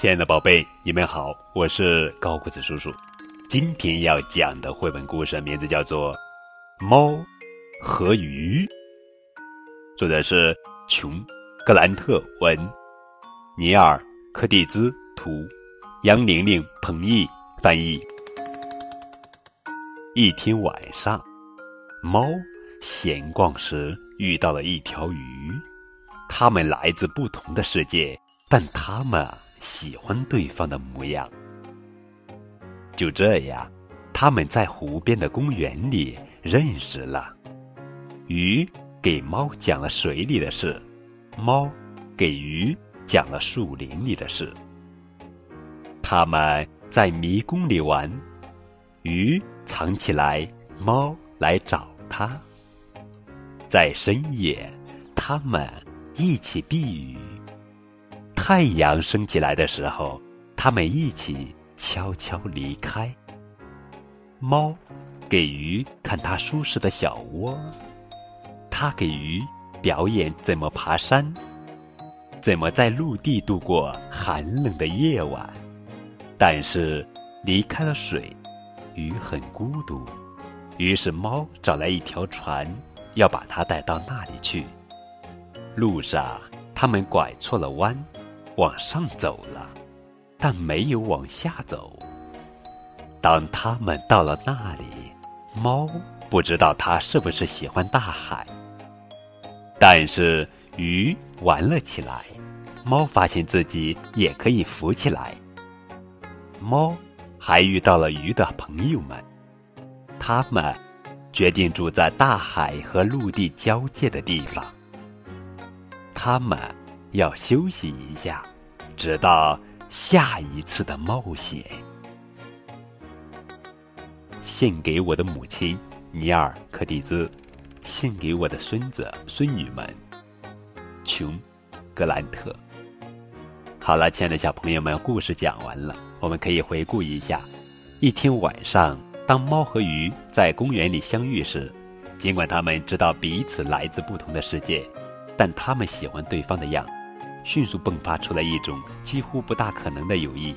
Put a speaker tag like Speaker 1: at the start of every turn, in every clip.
Speaker 1: 亲爱的宝贝，你们好，我是高个子叔叔。今天要讲的绘本故事名字叫做《猫和鱼》，作者是琼·格兰特文，尼尔·科蒂兹图，杨玲玲、彭毅翻译。一天晚上，猫闲逛时遇到了一条鱼，它们来自不同的世界，但它们。喜欢对方的模样，就这样，他们在湖边的公园里认识了。鱼给猫讲了水里的事，猫给鱼讲了树林里的事。他们在迷宫里玩，鱼藏起来，猫来找它。在深夜，他们一起避雨。太阳升起来的时候，他们一起悄悄离开。猫给鱼看它舒适的小窝，它给鱼表演怎么爬山，怎么在陆地度过寒冷的夜晚。但是离开了水，鱼很孤独。于是猫找来一条船，要把它带到那里去。路上，他们拐错了弯。往上走了，但没有往下走。当他们到了那里，猫不知道它是不是喜欢大海，但是鱼玩了起来。猫发现自己也可以浮起来。猫还遇到了鱼的朋友们，他们决定住在大海和陆地交界的地方。他们。要休息一下，直到下一次的冒险。献给我的母亲尼尔·柯蒂兹，献给我的孙子孙女们，琼·格兰特。好了，亲爱的小朋友们，故事讲完了，我们可以回顾一下：一天晚上，当猫和鱼在公园里相遇时，尽管他们知道彼此来自不同的世界，但他们喜欢对方的样子。迅速迸发出了一种几乎不大可能的友谊，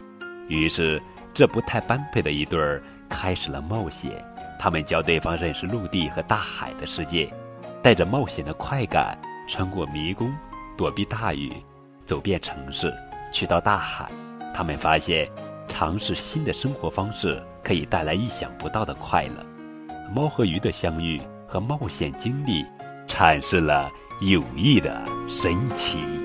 Speaker 1: 于是这不太般配的一对儿开始了冒险。他们教对方认识陆地和大海的世界，带着冒险的快感，穿过迷宫，躲避大雨，走遍城市，去到大海。他们发现，尝试新的生活方式可以带来意想不到的快乐。猫和鱼的相遇和冒险经历，阐释了友谊的神奇。